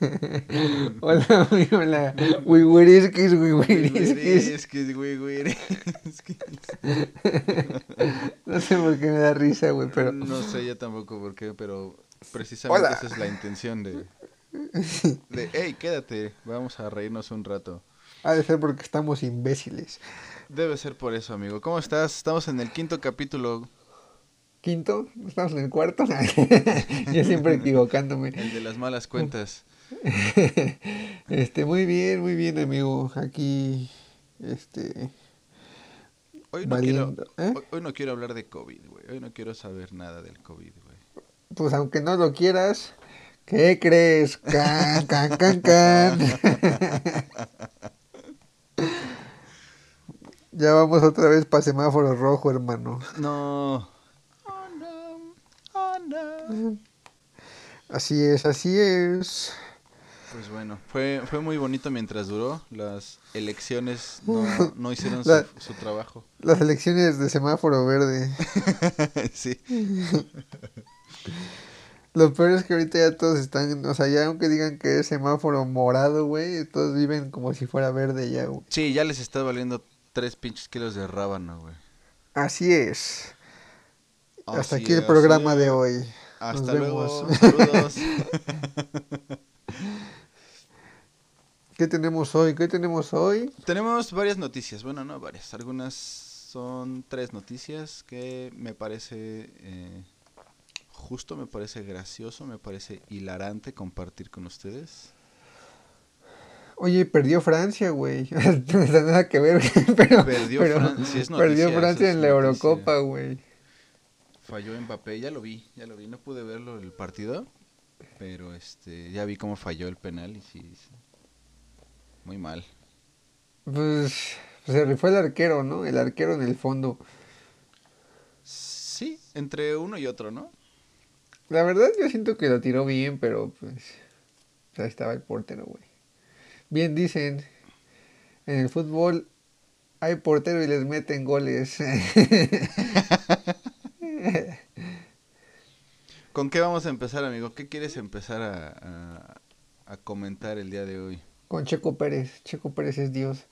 Hola, hola. Wiwiriskis. Wiwiriskis, wiwiriskis. No sé por qué me da risa, güey, pero... No sé yo tampoco por qué, pero precisamente Hola. esa es la intención de... De, hey, quédate, vamos a reírnos un rato. Ha de ser porque estamos imbéciles. Debe ser por eso, amigo. ¿Cómo estás? Estamos en el quinto capítulo, ¿Quinto? ¿Estamos en el cuarto? Yo siempre equivocándome. el de las malas cuentas. Este, muy bien, muy bien, amigo. Aquí, este... Hoy no, quiero, ¿eh? hoy, hoy no quiero hablar de COVID, güey. Hoy no quiero saber nada del COVID, güey. Pues aunque no lo quieras, ¿qué crees? Can, can, can, can. Ya vamos otra vez para semáforo rojo, hermano. No. Oh, no. Oh, no. Así es, así es. Pues bueno, fue, fue muy bonito mientras duró. Las elecciones no, no hicieron su, La- su trabajo. Las elecciones de semáforo verde. sí. Lo peor es que ahorita ya todos están, o sea, ya aunque digan que es semáforo morado, güey, todos viven como si fuera verde ya, güey. Sí, ya les está valiendo tres pinches kilos de rábano, güey. Así es. Hasta aquí el programa de hoy. Hasta Nos luego. vemos. Saludos. ¿Qué tenemos hoy? ¿Qué tenemos hoy? Tenemos varias noticias. Bueno, no varias. Algunas son tres noticias que me parece eh, justo, me parece gracioso, me parece hilarante compartir con ustedes. Oye, perdió Francia, güey. No tiene nada que ver, pero Perdió pero Fran- sí es perdió noticia, Francia es en la. Eurocopa, güey. Falló Mbappé, ya lo vi, ya lo vi. No pude verlo el partido, pero este ya vi cómo falló el penal y sí, sí. Muy mal. Pues se rifó el arquero, ¿no? El arquero en el fondo. Sí, entre uno y otro, ¿no? La verdad yo siento que lo tiró bien, pero pues ahí estaba el portero, güey. Bien dicen, en el fútbol hay portero y les meten goles. ¿Con qué vamos a empezar, amigo? ¿Qué quieres empezar a, a- a comentar el día de hoy? Con Checo Pérez. Checo Pérez es Dios.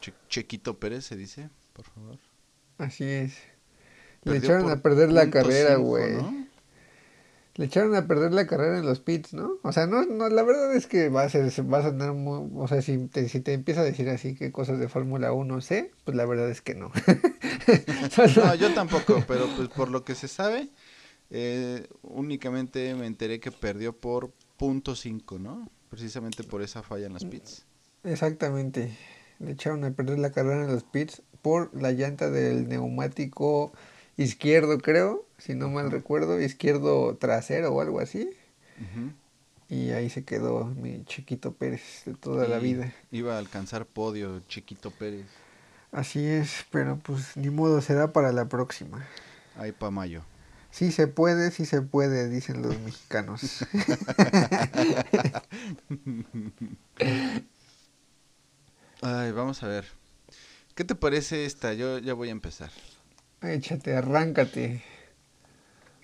Che- Chequito Pérez se dice, por favor. Así es. Le echaron a perder la carrera, güey. ¿no? Le echaron a perder la carrera en los pits, ¿no? O sea, no, no, la verdad es que va a ser, va a sonar muy, o sea, si te, si te empieza a decir así que cosas de Fórmula 1 sé, pues la verdad es que no. No, yo tampoco, pero pues por lo que se sabe, eh, únicamente me enteré que perdió por punto cinco, ¿no? Precisamente por esa falla en las pits. Exactamente. Le echaron a perder la carrera en los pits por la llanta del neumático izquierdo, creo, si no mal recuerdo, izquierdo trasero o algo así. Y ahí se quedó mi chiquito Pérez de toda la vida. Iba a alcanzar podio, Chiquito Pérez. Así es, pero pues ni modo será para la próxima. Ahí pa' mayo. Sí se puede, sí se puede, dicen los mexicanos. Ay, vamos a ver. ¿Qué te parece esta? Yo ya voy a empezar. Échate, arráncate.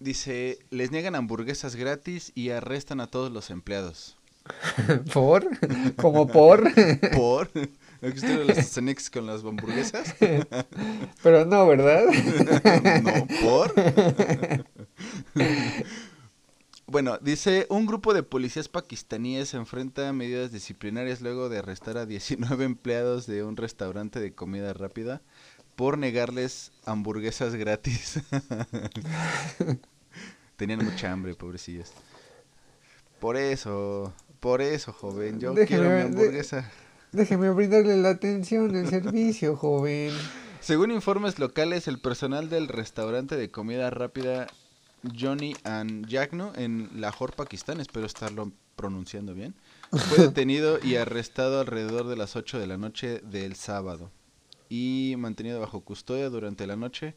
Dice, les niegan hamburguesas gratis y arrestan a todos los empleados. ¿Por? ¿Como por? ¿Por? ¿No existieron las Cenex con las hamburguesas? Pero no, ¿verdad? no, ¿por? Bueno, dice, un grupo de policías pakistaníes se enfrenta a medidas disciplinarias luego de arrestar a 19 empleados de un restaurante de comida rápida por negarles hamburguesas gratis. Tenían mucha hambre, pobrecillos. Por eso, por eso, joven, yo quiero mi de- hamburguesa. Déjeme brindarle la atención, el servicio, joven. Según informes locales, el personal del restaurante de comida rápida Johnny and Yagno en Lahore, Pakistán, espero estarlo pronunciando bien, fue detenido y arrestado alrededor de las 8 de la noche del sábado y mantenido bajo custodia durante la noche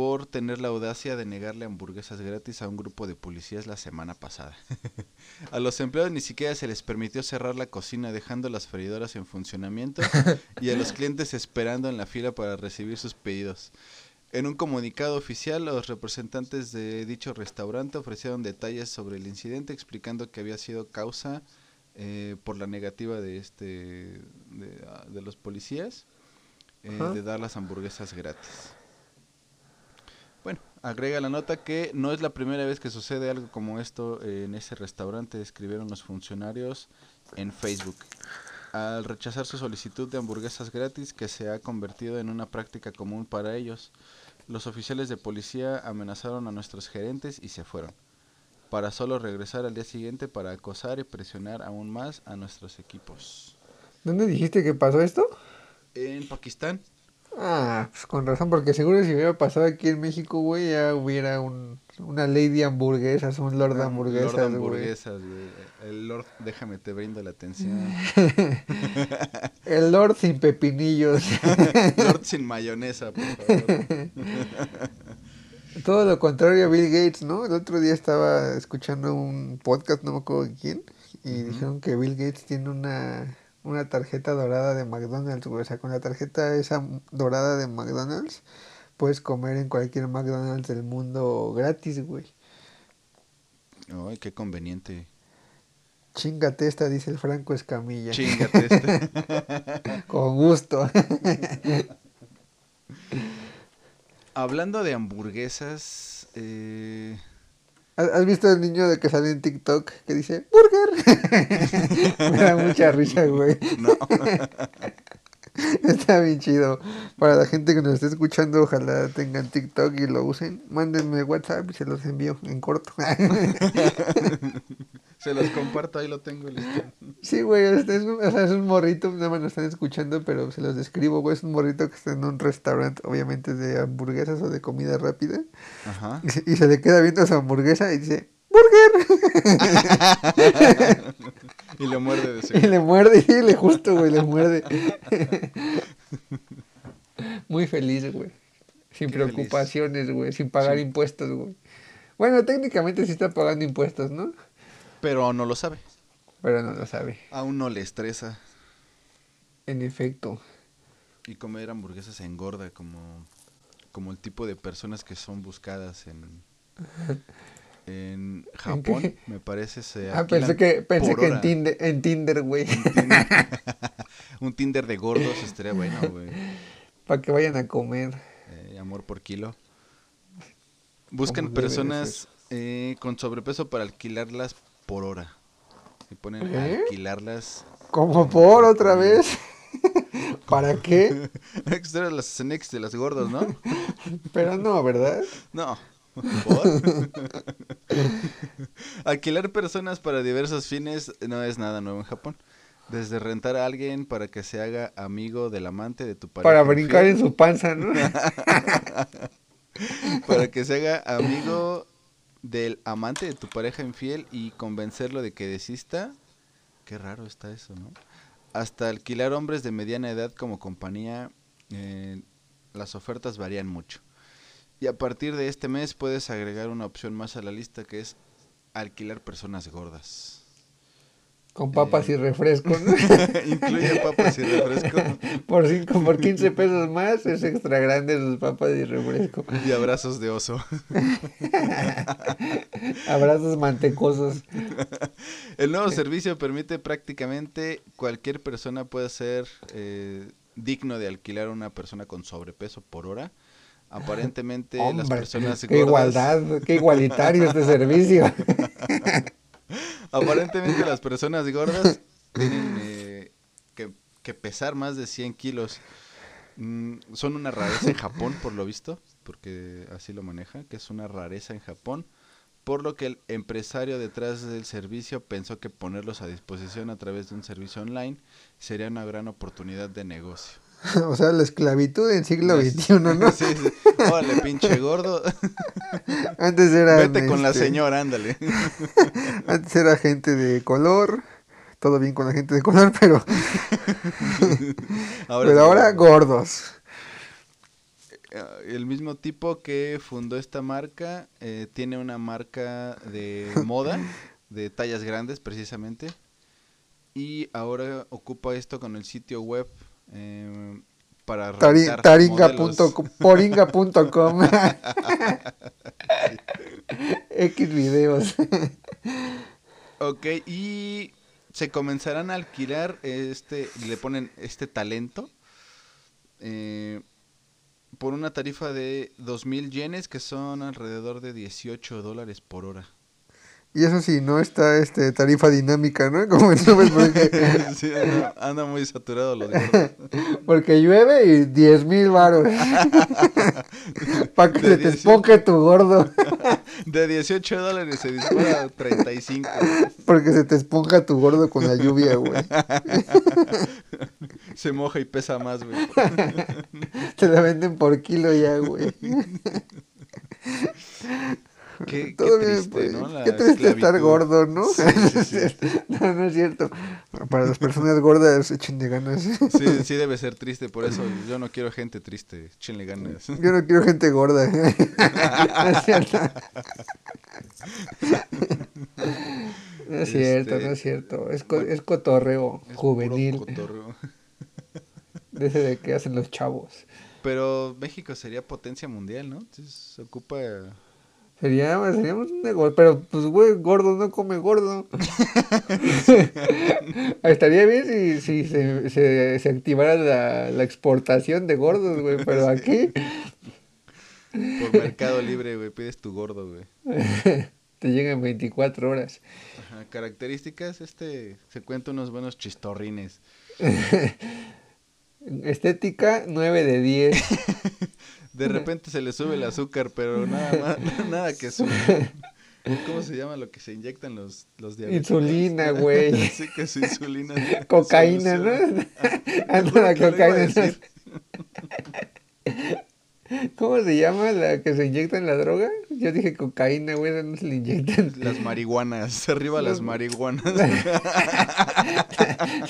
por tener la audacia de negarle hamburguesas gratis a un grupo de policías la semana pasada. a los empleados ni siquiera se les permitió cerrar la cocina dejando las freidoras en funcionamiento y a los clientes esperando en la fila para recibir sus pedidos. En un comunicado oficial, los representantes de dicho restaurante ofrecieron detalles sobre el incidente, explicando que había sido causa eh, por la negativa de este de, ah, de los policías eh, de dar las hamburguesas gratis. Bueno, agrega la nota que no es la primera vez que sucede algo como esto en ese restaurante, escribieron los funcionarios en Facebook. Al rechazar su solicitud de hamburguesas gratis, que se ha convertido en una práctica común para ellos, los oficiales de policía amenazaron a nuestros gerentes y se fueron, para solo regresar al día siguiente para acosar y presionar aún más a nuestros equipos. ¿Dónde dijiste que pasó esto? En Pakistán, Ah, pues con razón, porque seguro si hubiera pasado aquí en México, güey, ya hubiera un, una de hamburguesas, un lord de hamburguesas, Lord güey. hamburguesas, güey. El Lord, déjame te brindo la atención. El lord sin pepinillos. Lord sin mayonesa, por favor. Todo lo contrario a Bill Gates, ¿no? El otro día estaba escuchando un podcast, no me acuerdo de quién, y dijeron que Bill Gates tiene una, una tarjeta dorada de McDonald's, güey. O sea, con la tarjeta esa dorada de McDonald's, puedes comer en cualquier McDonald's del mundo gratis, güey. Ay, qué conveniente. Chingate esta, dice el Franco Escamilla. Chingate este. Con gusto. Hablando de hamburguesas, eh, ¿Has visto el niño de que sale en TikTok que dice ¡Burger! Me da mucha risa, güey. no. Está bien chido. Para la gente que nos esté escuchando, ojalá tengan TikTok y lo usen. Mándenme WhatsApp y se los envío en corto. Se los comparto, ahí lo tengo listo. sí, güey, este es, un, o sea, es un morrito, nada más lo están escuchando, pero se los describo, güey. Es un morrito que está en un restaurante, obviamente de hamburguesas o de comida rápida. Ajá. Y se, y se le queda viendo su hamburguesa y dice ¡Burger! Y le muerde de Y le muerde, y le justo, güey, le muerde. Muy feliz, güey. Sin Qué feliz. preocupaciones, güey, sin pagar Sí. impuestos, güey. Bueno, técnicamente sí está pagando impuestos, ¿no? Pero no lo sabe. Pero no lo sabe. Aún no le estresa. En efecto. Y comer hamburguesas engorda como, como el tipo de personas que son buscadas en, en Japón. Me parece se Ah, pensé que, pensé que en. Tinder, en Tinder, güey. Un Tinder de gordos estaría bueno, güey. Para que vayan a comer. Eh, amor por kilo. Buscan personas eh, con sobrepeso para alquilarlas por hora. Y ponen ¿Eh? alquilarlas. Como por otra vez. ¿Para qué? Estas eran las snacks de las gordos, ¿no? Pero no, ¿verdad? No. ¿Por? Alquilar personas para diversos fines no es nada nuevo en Japón. Desde rentar a alguien para que se haga amigo del amante de tu pareja. Para brincar en su panza, ¿no? Para que se haga amigo del amante de tu pareja infiel y convencerlo de que desista. Qué raro está eso, ¿no? Hasta alquilar hombres de mediana edad como compañía, eh, las ofertas varían mucho. Y a partir de este mes puedes agregar una opción más a la lista que es alquilar personas gordas. Con papas y refresco, ¿no? Incluye papas y refresco Por cinco, por 15 pesos más es extra grande sus papas y refresco. y abrazos de oso. Abrazos mantecosos. El nuevo servicio permite prácticamente cualquier persona puede ser eh, digno de alquilar a una persona con sobrepeso por hora. Aparentemente las personas qué gordas, igualdad, qué igualitario este servicio. aparentemente las personas gordas tienen eh, que, pesar más de 100 kilos. Mm, son una rareza en Japón, por lo visto, porque así lo maneja, que es una rareza en Japón. Por lo que el empresario detrás del servicio pensó que ponerlos a disposición a través de un servicio online sería una gran oportunidad de negocio. O sea, la esclavitud en siglo XXI, ¿no? Sí, sí. Órale, pinche gordo. Antes era. Vete con la señora, ándale. Antes era gente de color. Todo bien con la gente de color, pero, Ahora pero sí. ahora gordos. Eh, El mismo tipo que fundó esta marca eh, tiene una marca de moda de tallas grandes precisamente y ahora ocupa esto con el sitio web eh, para Taringa.com, poringa.com. X videos. Ok, y se comenzarán a alquilar este, le ponen este talento eh, por una tarifa de 2.000 yenes, que son alrededor de 18 dólares por hora. Y eso sí, no está este tarifa dinámica, ¿no? Como en porque, Sí, anda, anda muy saturado los gordos. porque llueve y 10 mil varos. Para que se te 18. esponje tu gordo. De 18 dólares se dispara a 35. Porque se te esponja tu gordo con la lluvia, güey. Se moja y pesa más, güey. Te la venden por kilo ya, güey. Qué, Todo triste, pues. ¿no? La Qué triste estar esclavitud. gordo, ¿no? Sí, sí, sí. no, no es cierto. Para las personas gordas, echen de ganas. Sí, sí debe ser triste, por eso yo no quiero gente triste, échenle ganas. Yo no quiero gente gorda. no es cierto. No es cierto, Este, no es cierto. Es, co- es cotorreo Es juvenil. cotorreo. De ese de que hacen los chavos. Pero México sería potencia mundial, ¿no? Entonces se ocupa... Sería, seríamos un negocio. Pero, pues, güey, gordo no come gordo. Estaría bien si, si se, se, se activara la, la exportación de gordos, güey. Pero aquí Por Mercado Libre, güey, pides tu gordo, güey. te llegan 24 horas. Ajá, características, este, se cuenta unos buenos chistorrines. Estética, 9 de 10. De repente se le sube el azúcar, pero nada más, nada que sube. ¿Cómo se llama lo que se inyectan los, los diabéticos? Insulina, güey. Sí, que es insulina. Cocaína, ¿no? Anda la cocaína. ¿Cómo se llama la que se inyecta en la droga? Yo dije cocaína, güey, no se le inyectan. Las marihuanas, arriba las Los- marihuanas.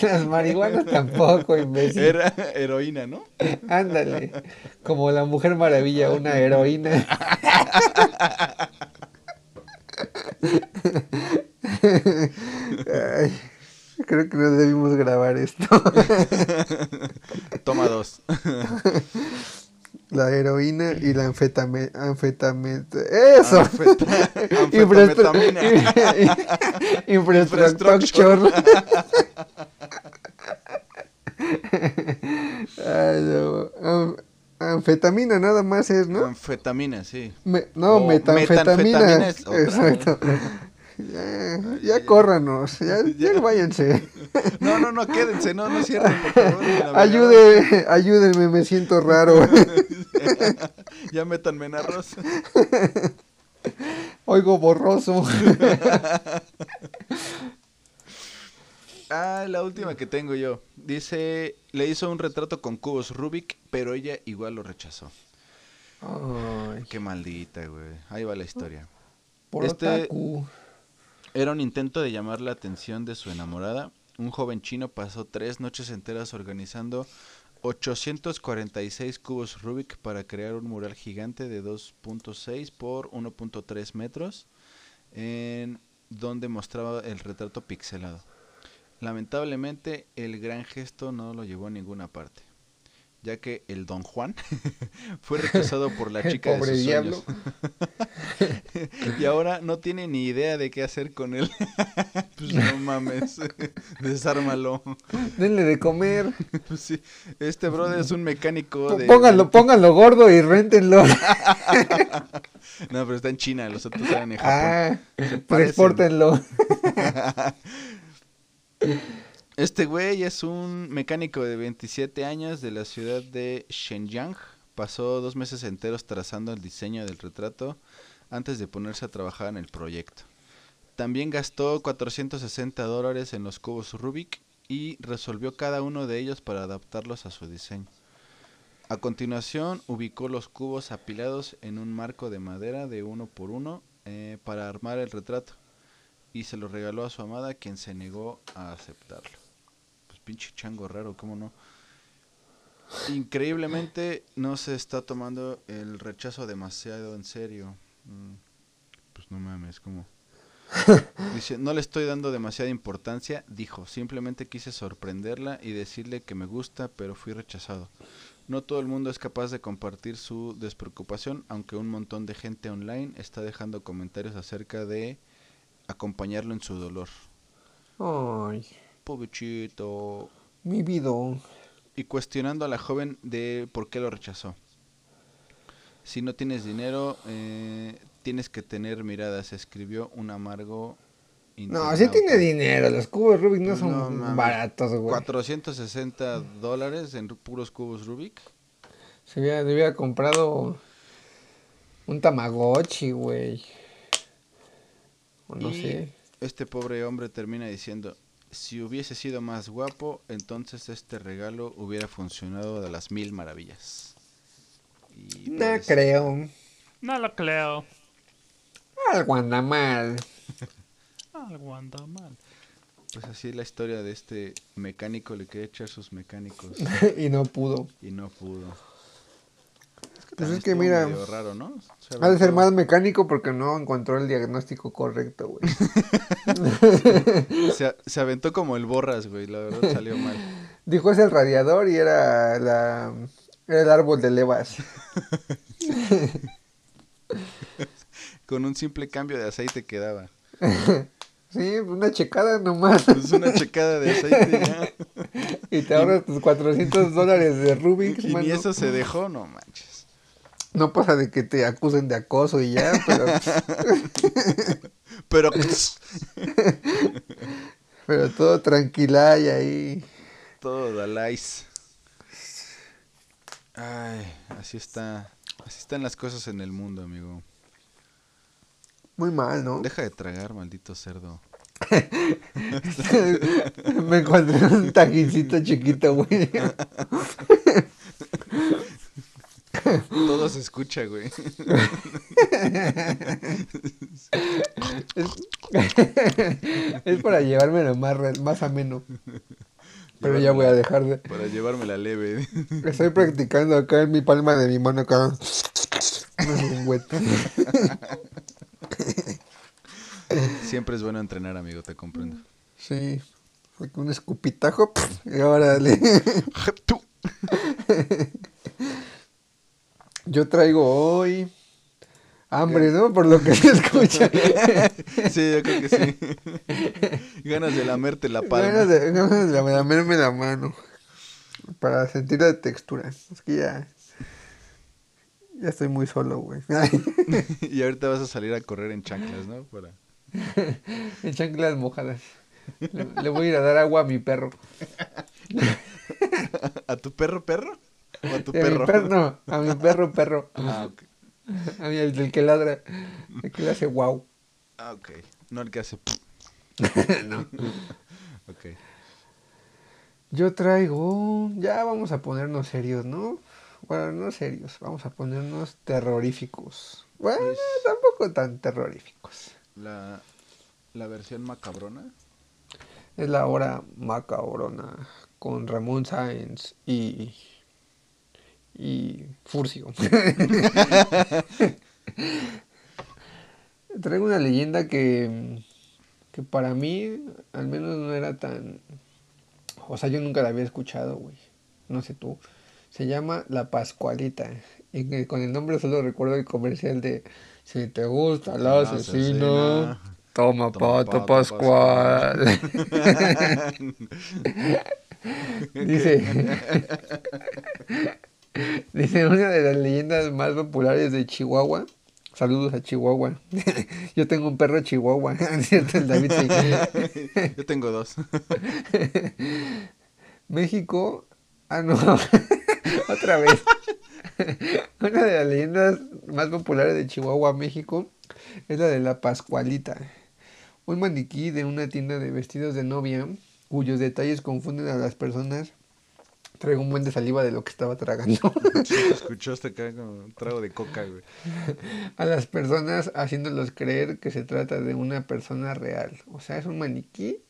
Las marihuanas tampoco, imbécil. Era heroína, ¿no? Ándale. Como la Mujer Maravilla, una heroína. Ay, creo que no debimos grabar esto. Toma dos. La heroína y la anfetame, anfetame, eso. Anfeta- Infraestru- Anfetametamina. Infrastructure. Ay, no. Am- Anfetamina nada más es, ¿no? Anfetamina, sí. Me- no, O metanfetamina. metanfetamina es otra. Exacto. Ya, ya córranos, ya, ya váyanse. No, no, no, quédense, no, no cierren, por favor. Ayude, ayúdenme, me siento raro. ya métanme en arroz. Oigo borroso. Ah, la última que tengo yo. Dice, le hizo un retrato con cubos Rubik, pero ella igual lo rechazó. Ay, Qué maldita, güey. Ahí va la historia. por Este- otaku. Era un intento de llamar la atención de su enamorada. Un joven chino pasó tres noches enteras organizando 846 cubos Rubik para crear un mural gigante de 2.6 por 1.3 metros, en donde mostraba el retrato pixelado. Lamentablemente, el gran gesto no lo llevó a ninguna parte, ya que el Don Juan fue rechazado por la chica de pobre sus diablo. sueños. y ahora no tiene ni idea de qué hacer con él. pues no mames, desármalo. Denle de comer. Pues sí, este brother es un mecánico de... Pónganlo, pónganlo gordo y réntenlo. No, pero está en China, los otros están en Japón. Ah, transpórtenlo. Este güey es un mecánico de 27 años de la ciudad de Shenyang. Pasó dos meses enteros trazando el diseño del retrato antes de ponerse a trabajar en el proyecto. También gastó 460 dólares en los cubos Rubik y resolvió cada uno de ellos para adaptarlos a su diseño. A continuación ubicó los cubos apilados en un marco de madera de uno por uno eh, para armar el retrato y se lo regaló a su amada quien se negó a aceptarlo. Pinche chango raro, ¿cómo no? Increíblemente no se está tomando el rechazo demasiado en serio. Mm, Pues no mames, como... Dice, no le estoy dando demasiada importancia, dijo, simplemente quise sorprenderla y decirle que me gusta, pero fui rechazado. No todo el mundo es capaz de compartir su despreocupación, aunque un montón de gente online está dejando comentarios acerca de acompañarlo en su dolor. Ay, Pobrecito. mi vida. Y cuestionando a la joven de por qué lo rechazó. Si no tienes dinero, eh, tienes que tener miradas, escribió un amargo. No, sí tiene dinero. Los cubos Rubik no son mames. baratos, güey. 460 dólares en puros cubos Rubik. Se hubiera, comprado un Tamagotchi, güey. No Y sé. Este pobre hombre termina diciendo, si hubiese sido más guapo, entonces este regalo hubiera funcionado de las mil maravillas. Y No pues, creo. No lo creo. Algo anda mal. Algo anda mal. Pues así es la historia de este mecánico, le quería echar sus mecánicos y no pudo. y no pudo. Pues es que mira, medio raro, ¿no? Se Ha de ser más mecánico porque no encontró el diagnóstico correcto, güey. Se, se aventó como el borras, güey, la verdad salió mal. Dijo es el radiador y era la era el árbol de levas. Con un simple cambio de aceite quedaba. Sí, una checada nomás. Pues una checada de aceite ya. y te ahorras tus 400 dólares de Rubik, Y ni eso se dejó, no manches. No pasa de que te acusen de acoso y ya, pero, Pero pero todo tranquila y ahí. todo dalais. Ay, así está. Así están las cosas en el mundo, amigo. Muy mal, ¿no? Deja de tragar, maldito cerdo. Me encontré un tajincito chiquito, güey. Todo se escucha, güey. es para llevármelo más, más ameno. Pero ya voy a dejar de... Para llevarme la leve. Estoy practicando acá en mi palma de mi mano acá. Siempre es bueno entrenar, amigo, te comprendo. Sí. Fue con un escupitajo. Y ahora dale. Yo traigo hoy hambre, ¿no? Por lo que se escucha. Sí, yo creo que sí. Ganas de lamerte la palma. Ganas de, ganas de lamerme la mano. Para sentir la textura. Es que ya. Ya estoy muy solo, güey. Y ahorita vas a salir a correr en chanclas, ¿no? Para... en chanclas mojadas. Le, le voy a ir a dar agua a mi perro. ¿A tu perro, perro? ¿O a tu A mi perro? no, a mi perro, perro. Ah, ok. A mí, el del que ladra. El que le hace wow. Ah, ok. No el que hace... no. Ok. Yo traigo. Ya vamos a ponernos serios, ¿no? Bueno, no serios. Vamos a ponernos terroríficos. Bueno, Pues- tampoco tan terroríficos. La, la versión macabrona. Es la hora macabrona con Ramón Sáenz y. y Furcio. Traigo una leyenda que. que para mí, al menos no era tan. O sea, yo nunca la había escuchado, güey. No sé tú. Se llama La Pascualita. Y que con el nombre solo recuerdo el comercial de Si te gusta el El asesino, toma, toma pato pato Pascual. Dice. Dice una de las leyendas más populares de Chihuahua. Saludos a Chihuahua. Yo tengo un perro Chihuahua, ¿cierto? El David. Yo tengo dos. México. Ah, no. Otra vez. Una de las leyendas más populares de Chihuahua, México, es la de la Pascualita. Un maniquí de una tienda de vestidos de novia, cuyos detalles confunden a las personas. Traigo un buen de saliva de lo que estaba tragando. Sí, escuchó hasta acá como un trago de coca, güey. a las personas haciéndolos creer que se trata de una persona real. O sea, es un maniquí.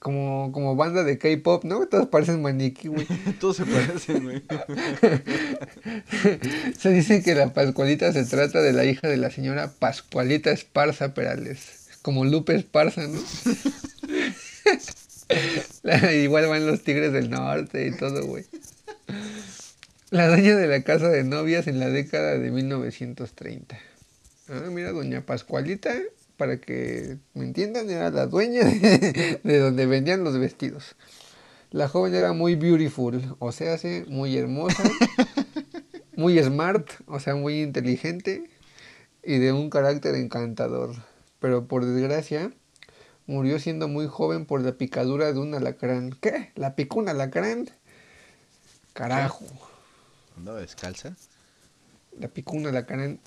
Como, como banda de K-pop, ¿no? Todos parecen maniquí, güey. Todos se parecen, güey. Se dice que la Pascualita se trata de la hija de la señora Pascualita Esparza Perales. Como Lupe Esparza, ¿no? Igual van los Tigres del Norte y todo, güey. La dueña de la casa de novias en la década de 1930. Ah, mira, doña Pascualita, para que me entiendan, era la dueña de, de donde vendían los vestidos. La joven era muy beautiful, o sea, sí, muy hermosa, muy smart, o sea, muy inteligente y de un carácter encantador. Pero por desgracia, murió siendo muy joven por la picadura de un alacrán. ¿Qué? ¿La picó un alacrán? Carajo. ¿Andaba descalza? La picó un alacrán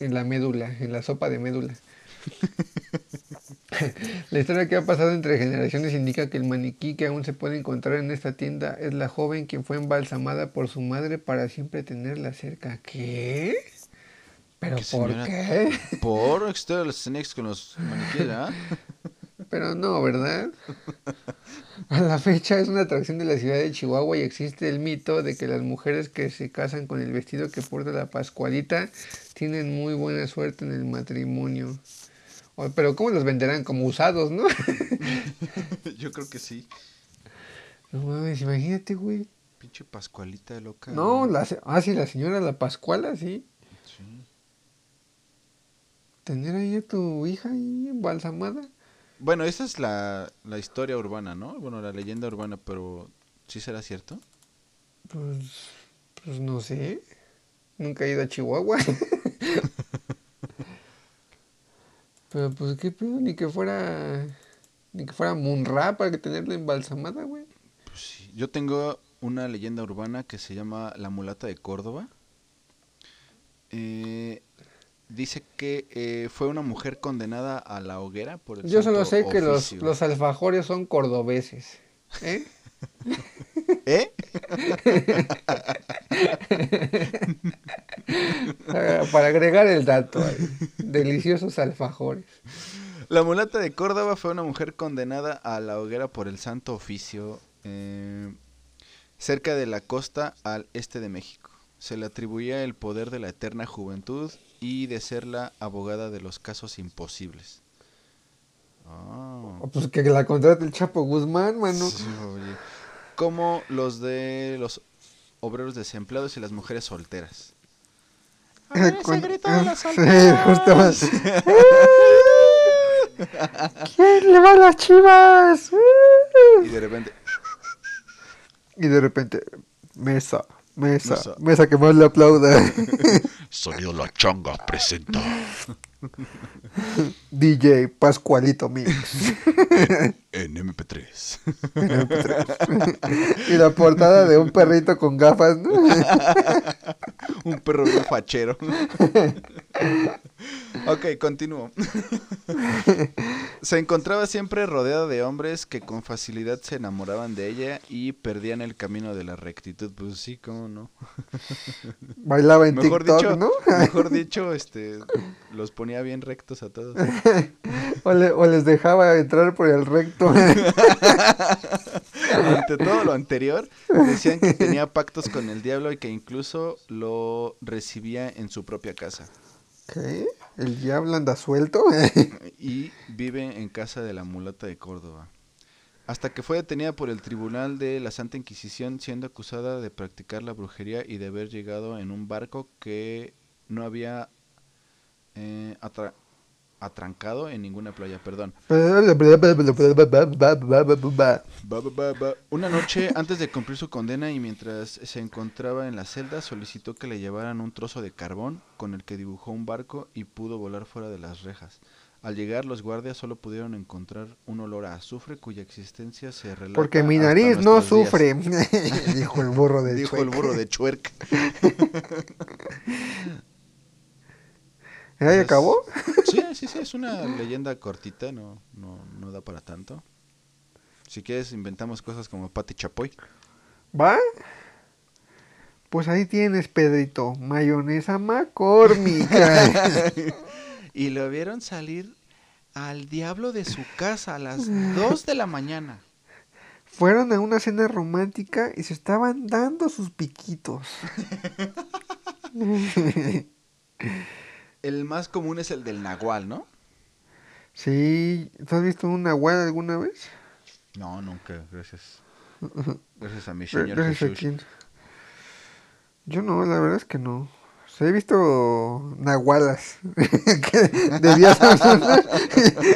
en la médula, en la sopa de médula. la historia que ha pasado entre generaciones indica que el maniquí que aún se puede encontrar en esta tienda es la joven quien fue embalsamada por su madre para siempre tenerla cerca. ¿Qué? ¿Pero ¿Qué por qué? Por de los snakes con los maniquíes. Pero no, ¿verdad? A la fecha es una atracción de la ciudad de Chihuahua y existe el mito de que las mujeres que se casan con el vestido que porta la Pascualita tienen muy buena suerte en el matrimonio. O- Pero ¿cómo los venderán? Como usados, ¿no? Yo creo que sí. No mames, imagínate, güey. Pinche Pascualita loca. No, la, ah, sí, la señora La Pascuala. Sí. Tener ahí a tu hija ahí embalsamada. Bueno, esa es la, la historia urbana, ¿no? Bueno, la leyenda urbana, pero ¿sí será cierto? Pues, pues no sé. Nunca he ido a Chihuahua. Pero pues qué pedo, ni que fuera. Ni que fuera Munra para que tenerla embalsamada, güey. Pues sí. Yo tengo una leyenda urbana que se llama La Mulata de Córdoba. Eh, dice que eh, fue una mujer condenada a la hoguera por el Yo solo santo sé que los, alfajores son cordobeses. ¿Eh? ¿Eh? Para agregar el dato ahí. Deliciosos alfajores. La mulata de Córdoba fue una mujer condenada a la hoguera por el santo oficio eh, cerca de la costa al este de México. Se le atribuía el poder de la eterna juventud y de ser la abogada de los casos imposibles. Ah. O Pues que la contrate el Chapo Guzmán, mano. Sí, oye. Como los de los obreros desempleados y las mujeres solteras. Con- grito de las Sí, solteras. justo más. ¿Quién le va a las chivas? Y de repente, Y de repente, mesa, mesa, Mesa. mesa, que más le aplauda. Sonido La Changa presenta DJ Pascualito Mix. en MP3. y la portada de un perrito con gafas, ¿no? un perro bien fachero. ok, continúo. se encontraba siempre rodeada de hombres que con facilidad se enamoraban de ella y perdían el camino de la rectitud. Pues sí, cómo no. Bailaba en Mejor TikTok, dicho, ¿no? mejor dicho, este, los ponía bien rectos a todos. O, le- o les dejaba entrar por el recto. Ante todo lo anterior, decían que tenía pactos con el diablo y que incluso lo recibía en su propia casa. ¿Qué? ¿El diablo anda suelto? y vive en casa de la mulata de Córdoba. Hasta que fue detenida por el Tribunal de la Santa Inquisición siendo acusada de practicar la brujería y de haber llegado en un barco que no había eh, atra- atrancado en ninguna playa, perdón. Una noche antes de cumplir su condena y mientras se encontraba en la celda, solicitó que le llevaran un trozo de carbón con el que dibujó un barco y pudo volar fuera de las rejas. Al llegar, los guardias solo pudieron encontrar un olor a azufre cuya existencia se relata Porque mi nariz no días. sufre. Dijo el burro de Dijo el Chueca. burro de Chuerk. ¿Ya acabó? Sí, sí, sí, es una leyenda cortita, no, no, no da para tanto. Si quieres, inventamos cosas como Pati Chapoy. ¿Va? Pues ahí tienes, Pedrito. Mayonesa McCormick. Y lo vieron salir al diablo de su casa a las 2 de la mañana. Fueron a una cena romántica y se estaban dando sus piquitos. El más común es el del nahual, ¿no? Sí, ¿tú has visto un nahual alguna vez? No, nunca, gracias. Gracias a mi señor Gracias a quién. Yo no, la verdad es que no. O sea, he visto nahualas. que de día son unas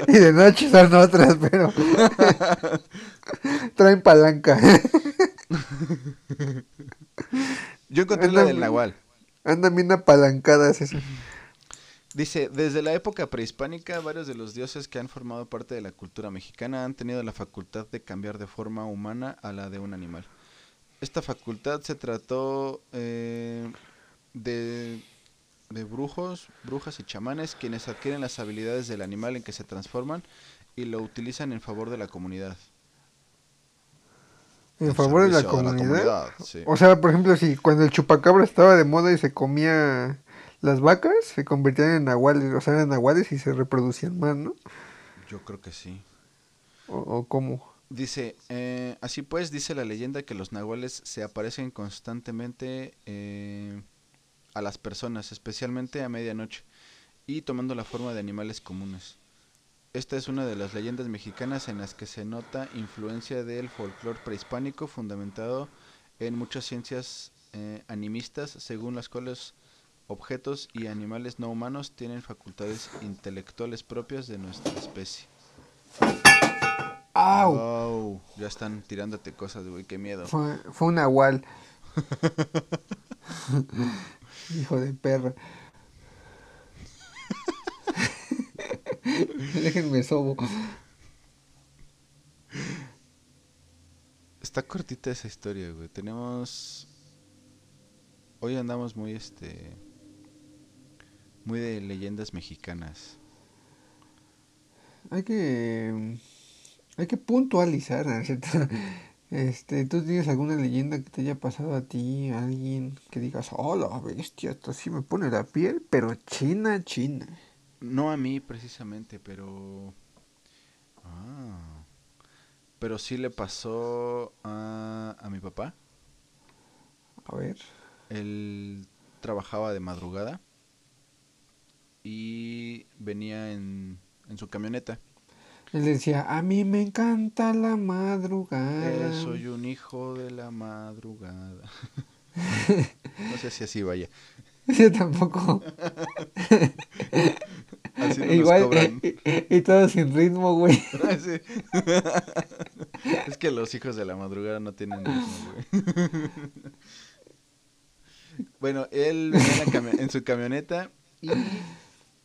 y de noche son otras, pero. Traen palanca. Yo encontré la del Nahual. Andan bien apalancadas esas. Dice, desde la época prehispánica, varios de los dioses que han formado parte de la cultura mexicana han tenido la facultad de cambiar de forma humana a la de un animal. Esta facultad se trató eh, de, de brujos, brujas y chamanes quienes adquieren las habilidades del animal en que se transforman y lo utilizan en favor de la comunidad. En favor de la comunidad. sí. O sea, por ejemplo, si cuando el chupacabra estaba de moda y se comía las vacas, se convertían en nahuales. O sea, eran nahuales y se reproducían más, ¿no? Yo creo que sí. ¿O, o cómo? Dice, eh, así pues, dice la leyenda que los nahuales se aparecen constantemente eh, a las personas, especialmente a medianoche, y tomando la forma de animales comunes. Esta es una de las leyendas mexicanas en las que se nota influencia del folclore prehispánico fundamentado en muchas ciencias eh, animistas, según las cuales objetos y animales no humanos tienen facultades intelectuales propias de nuestra especie. ¡Au! Wow, ya están tirándote cosas, güey, qué miedo. Fue, fue un nahual. Hijo de perra. Déjenme sobo. Está cortita esa historia, güey. Tenemos. Hoy andamos muy, este. Muy de leyendas mexicanas. Hay que. Hay que puntualizar, ¿no? Este, ¿tú tienes alguna leyenda que te haya pasado a ti, a alguien que digas, oh, la bestia, esto sí me pone la piel, pero china, china? No a mí precisamente, pero. Ah. Pero sí le pasó a, a mi papá. A ver. Él trabajaba de madrugada y venía en, en su camioneta. Él decía, a mí me encanta la madrugada. Eh, soy un hijo de la madrugada. no sé si así vaya. Yo tampoco. Así no Igual, cobran. y, y- y todo sin ritmo, güey. Sí. es que los hijos de la madrugada no tienen ritmo, güey. bueno, él venía en, en su camioneta y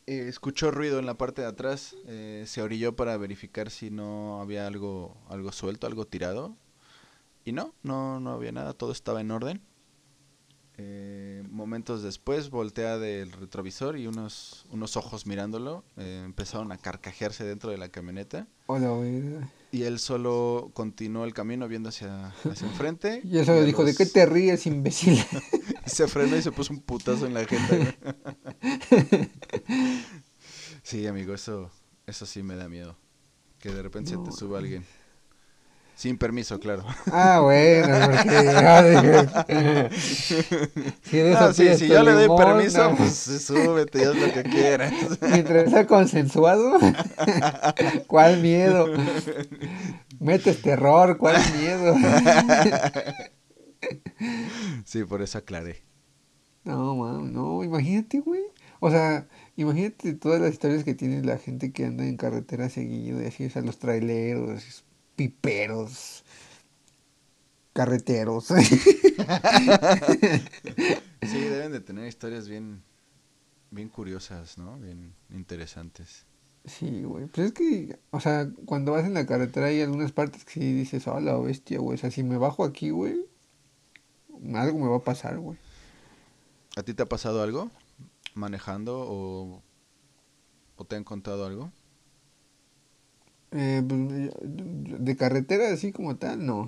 eh, escuchó ruido en la parte de atrás. eh, se orilló para verificar si no había algo, algo suelto, algo tirado. Y no, no, no había nada, todo estaba en orden. Eh, momentos después voltea del retrovisor y unos, unos ojos mirándolo eh, empezaron a carcajearse dentro de la camioneta. Hola. Y él solo continuó el camino viendo hacia, hacia enfrente. Y él solo dijo, ¿de los- qué te ríes, imbécil? y se frenó y se puso un putazo en la gente. sí, amigo, eso, eso sí me da miedo. Que de repente No. se te suba alguien. Sin permiso, claro. Ah, bueno, porque... si Ah, sí, si yo le doy permiso, pues sí, súbete haz lo que quieras. Mientras sea consensuado. ¿Cuál miedo? Metes terror, ¿cuál miedo? sí, por eso aclaré. No, no, imagínate, güey. O sea, imagínate todas las historias que tiene la gente que anda en carretera seguido y así, o sea, los traileros, piperos, carreteros. Sí, deben de tener historias bien, bien curiosas, ¿no? Bien interesantes. Sí, güey. Pues es que, o sea, cuando vas en la carretera hay algunas partes que sí dices, oh, la bestia, güey. O sea, si me bajo aquí, güey, algo me va a pasar, güey. ¿A ti te ha pasado algo manejando o, o te han contado algo? Eh, pues, de carretera así como tal, no.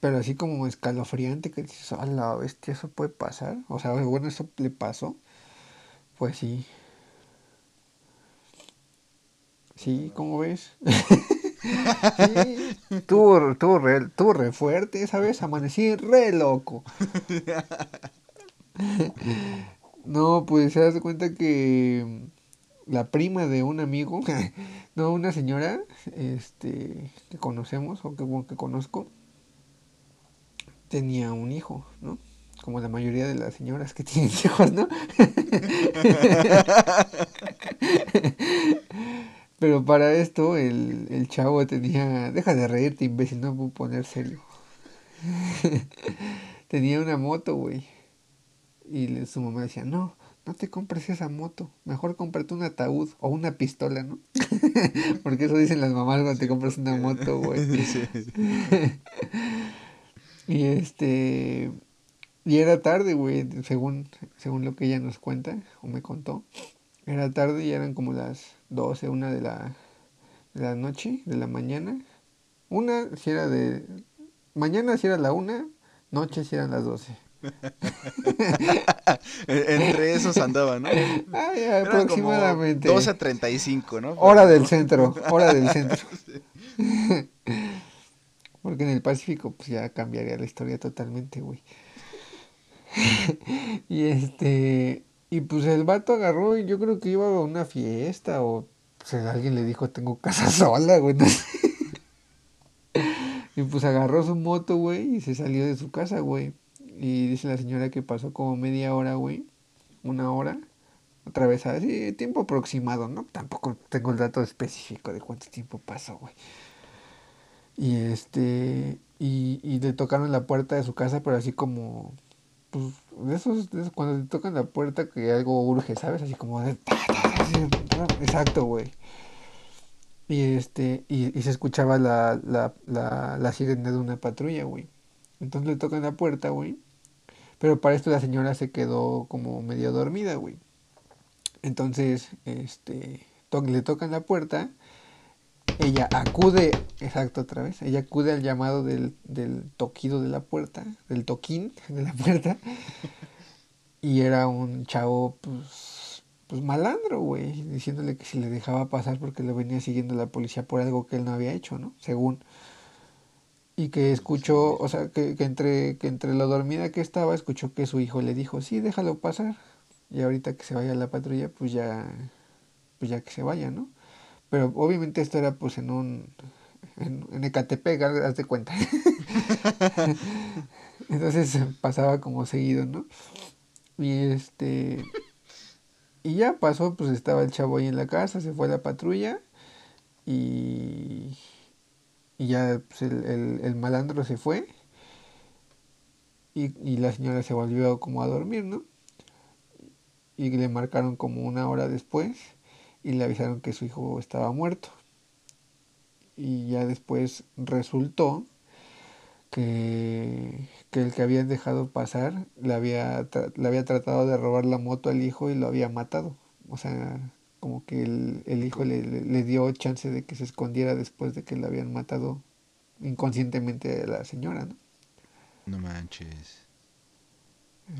Pero así como escalofriante que dices, ah, la bestia, eso puede pasar. O sea, bueno, eso le pasó. Pues sí. Sí, ¿cómo ves? sí, estuvo, estuvo re, re fuerte esa vez, amanecí re loco. No, pues se das cuenta que la prima de un amigo, no, una señora, este, que conocemos o que, que conozco, tenía un hijo, ¿no? como la mayoría de las señoras que tienen hijos, ¿no? Pero para esto el, el chavo tenía, deja de reírte imbécil, no puedo poner serio. tenía una moto, güey. Y su mamá decía, no, no te compres esa moto, mejor cómprate un ataúd o una pistola, ¿no? Porque eso dicen las mamás cuando te compras una moto, güey. Y este. Y era tarde, güey, según, según lo que ella nos cuenta, o me contó. Era tarde y eran como las 12, una de la, de la noche, de la mañana. Una si era de. Mañana si era la una, noche si eran las 12. En- Entre esos andaba, ¿no? Ay, aproximadamente. 12 a 35, ¿no? Hora del centro, hora del centro. Porque en el Pacífico pues ya cambiaría la historia totalmente, güey. y este, y pues el vato agarró y yo creo que iba a una fiesta o pues, alguien le dijo tengo casa sola, güey. no sé. y pues agarró su moto, güey, y se salió de su casa, güey. Y dice la señora que pasó como media hora, güey. Una hora otra vez así, tiempo aproximado, ¿no? Tampoco tengo el dato específico de cuánto tiempo pasó, güey. Y este, y, y le tocaron la puerta de su casa, pero así como, pues, de esos, cuando te tocan la puerta que algo urge, ¿sabes? Así como de, exacto, güey. Y este, y, y se escuchaba la, la, la sirena de una patrulla, güey. Entonces le tocan la puerta, güey. Pero para esto la señora se quedó como medio dormida, güey. Entonces, este, le tocan la puerta, ella acude, exacto otra vez, ella acude al llamado del, del toquido de la puerta, del toquín de la puerta, y era un chavo, pues, pues malandro, güey, diciéndole que si le dejaba pasar porque lo venía siguiendo la policía por algo que él no había hecho, ¿no? Según. Y que escuchó, o sea, que, que entre, que entre lo dormida que estaba, escuchó que su hijo le dijo, sí, déjalo pasar. Y ahorita que se vaya la patrulla, pues ya, pues ya que se vaya, ¿no? Pero obviamente esto era pues en un, en, en Ecatepec, haz haz de cuenta. Entonces pasaba como seguido, ¿no? Y este, y ya pasó, pues estaba el chavo ahí en la casa, se fue a la patrulla y, y ya pues, el, el, el malandro se fue y, y la señora se volvió como a dormir, ¿no? y le marcaron como una hora después y le avisaron que su hijo estaba muerto. Y ya después resultó que, que el que habían dejado pasar le había, le había tratado de robar la moto al hijo y lo había matado. O sea, como que el, el hijo le, le- dio chance de que se escondiera después de que le habían matado inconscientemente a la señora, ¿no? No manches.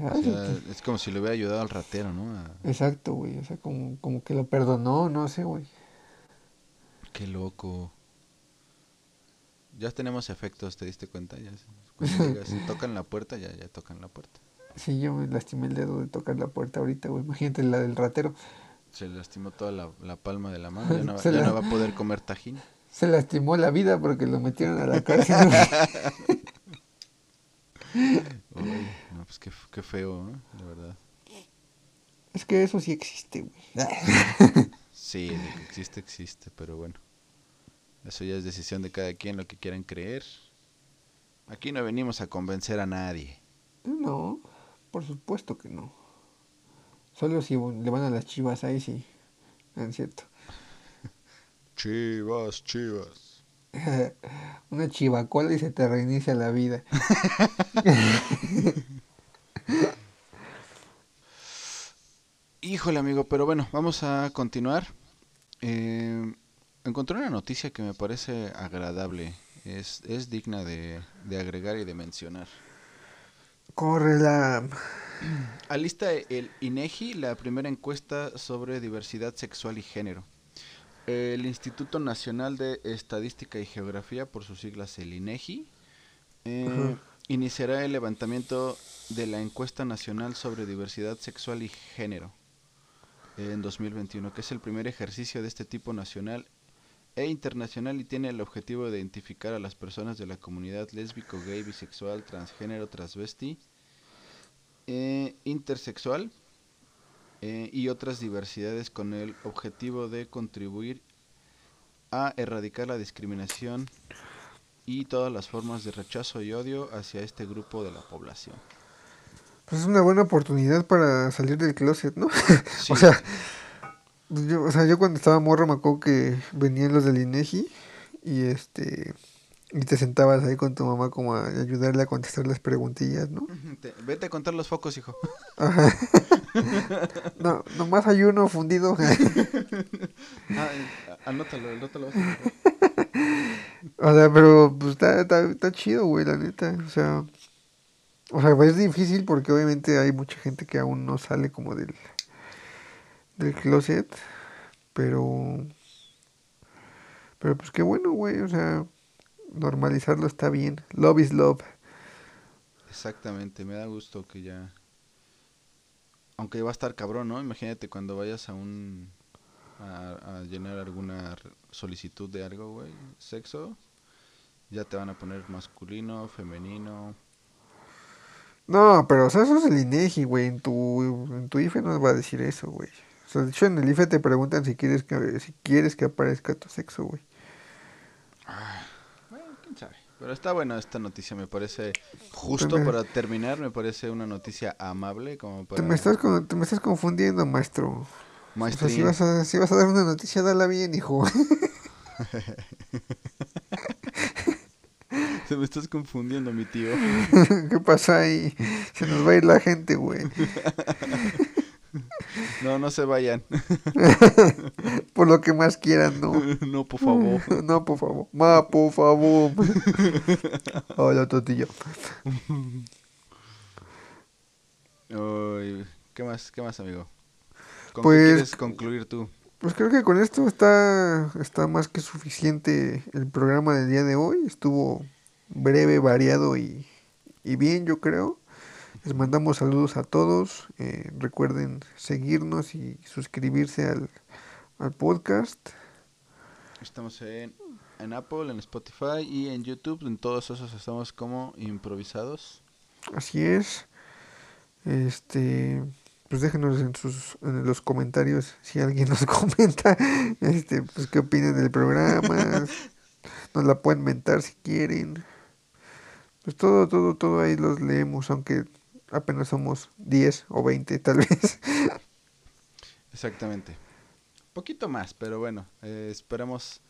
Ah, O sí, sea, es como si le hubiera ayudado al ratero, ¿no? A- Exacto, güey. O sea, como, como que lo perdonó, no sé, güey. Qué loco. Ya tenemos efectos, ¿te diste cuenta? Ya, cuando tocan la puerta, ya, ya tocan la puerta. Sí, yo me lastimé el dedo de tocar la puerta ahorita, güey. Imagínate la del ratero. Se lastimó toda la, la palma de la mano. Ya no, va- Se ya la- no va a poder comer tajín. Se lastimó la vida porque lo metieron a la cárcel. Uy, no, pues qué, qué feo, ¿eh? La verdad. es que eso sí existe, güey. Sí, de que existe, existe, pero bueno. Eso ya es decisión de cada quien, lo que quieran creer. Aquí no venimos a convencer a nadie. No, por supuesto que no. Solo si le van a las chivas ahí sí. No es cierto. Chivas, chivas. Una chivacola y se te reinicia la vida. Híjole, amigo, pero bueno, vamos a continuar. Eh, encontré una noticia que me parece agradable. Es, es digna de, de agregar y de mencionar. Corre la... Alista el INEGI la primera encuesta sobre diversidad sexual y género. El Instituto Nacional de Estadística y Geografía, por sus siglas el INEGI, eh, Ajá. iniciará el levantamiento de la encuesta nacional sobre diversidad sexual y género en 2021, que es el primer ejercicio de este tipo nacional e internacional y tiene el objetivo de identificar a las personas de la comunidad lésbico, gay, bisexual, transgénero, transvesti eh, intersexual eh, y otras diversidades con el objetivo de contribuir a erradicar la discriminación y todas las formas de rechazo y odio hacia este grupo de la población. Pues es una buena oportunidad para salir del closet, ¿no? Sí. o sea, yo, o sea, yo cuando estaba morro me acuerdo que venían los del INEGI y este y te sentabas ahí con tu mamá como a ayudarle a contestar las preguntillas, ¿no? Te- vete a contar los focos, hijo. Ajá. no, nomás hay uno fundido. Ah, anótalo, anótalo. o sea, pero pues está, está, está chido, güey, la neta. O sea, o sea, es difícil porque obviamente hay mucha gente que aún no sale como del, del closet. Pero, pero pues qué bueno, güey. O sea, normalizarlo está bien. Love is love. Exactamente, me da gusto que ya... Aunque va a estar cabrón, ¿no? Imagínate cuando vayas a un... A, a llenar alguna solicitud de algo, güey. Sexo. Ya te van a poner masculino, femenino. No, pero o sea, eso es el INEGI, güey. En tu, en tu IFE no va a decir eso, güey. O sea, de hecho en el IFE te preguntan si quieres que, si quieres que aparezca tu sexo, güey. Bueno, quién sabe. Pero está buena esta noticia, me parece justo También- para terminar, me parece una noticia amable como para... Te me estás, con- te me estás confundiendo, maestro. O sea, Maestrín. si vas, a, si vas a dar una noticia, dala bien, hijo. Se me estás confundiendo, mi tío. ¿Qué pasa ahí? Se nos va a ir la gente, güey. No, no se vayan. Por lo que más quieran, no. no, por favor. No, por favor. Ma, por favor. Hola, Totillo. Uy, ¿Qué más, qué más, amigo? ¿Con Pues- qué quieres concluir tú? Pues creo que con esto está, está más que suficiente el programa del día de hoy. Estuvo breve, variado y, y bien, yo creo. Les mandamos saludos a todos. eh, recuerden seguirnos y suscribirse al, al podcast. Estamos en, en Apple, en Spotify y en YouTube. En todos esos estamos como improvisados. Así es. Este, pues déjenos en sus en los comentarios si alguien nos comenta este pues qué opinan del programa. Nos la pueden mentar si quieren. Pues todo todo todo ahí los leemos aunque apenas somos 10 o 20 tal vez. Exactamente. Poquito más, pero bueno, eh, esperemos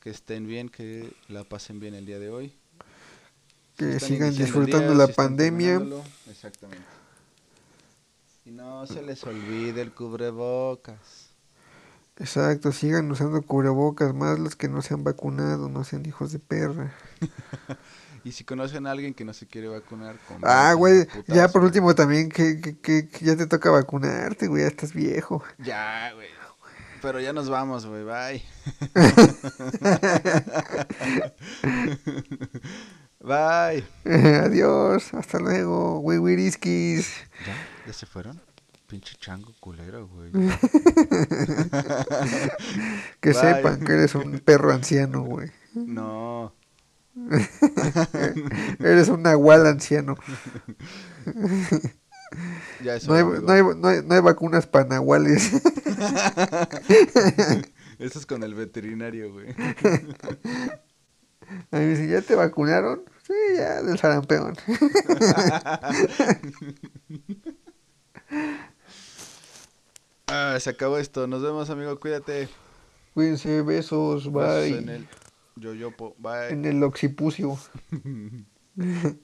que estén bien, que la pasen bien el día de hoy. Que sigan disfrutando día, la si pandemia. Exactamente. Y no se les olvide el cubrebocas. Exacto, sigan usando cubrebocas más los que no se han vacunado, no sean hijos de perra. Y si conocen a alguien que no se quiere vacunar, Ah, convénzanlo, güey, ya por último también que, que, que, que ya te toca vacunarte, güey, ya estás viejo. Ya, güey. Pero ya nos vamos, güey. Bye. Bye. Adiós, hasta luego, güey, wiriskis. ¿Ya? ¿Ya se fueron? Pinche chango culero, güey. Que Bye. sepan que eres un perro anciano, güey. No. Eres un nahual anciano. Ya eso. No hay, no hay, no hay, no hay vacunas para nahuales. Eso es con el veterinario, güey. A mí me dicen, ¿ya te vacunaron? Sí, ya, del sarampeón. Ah, se acabó esto. Nos vemos, amigo. Cuídate. Cuídense, besos, Besos bye. En el yoyopo. Bye. En el occipucio.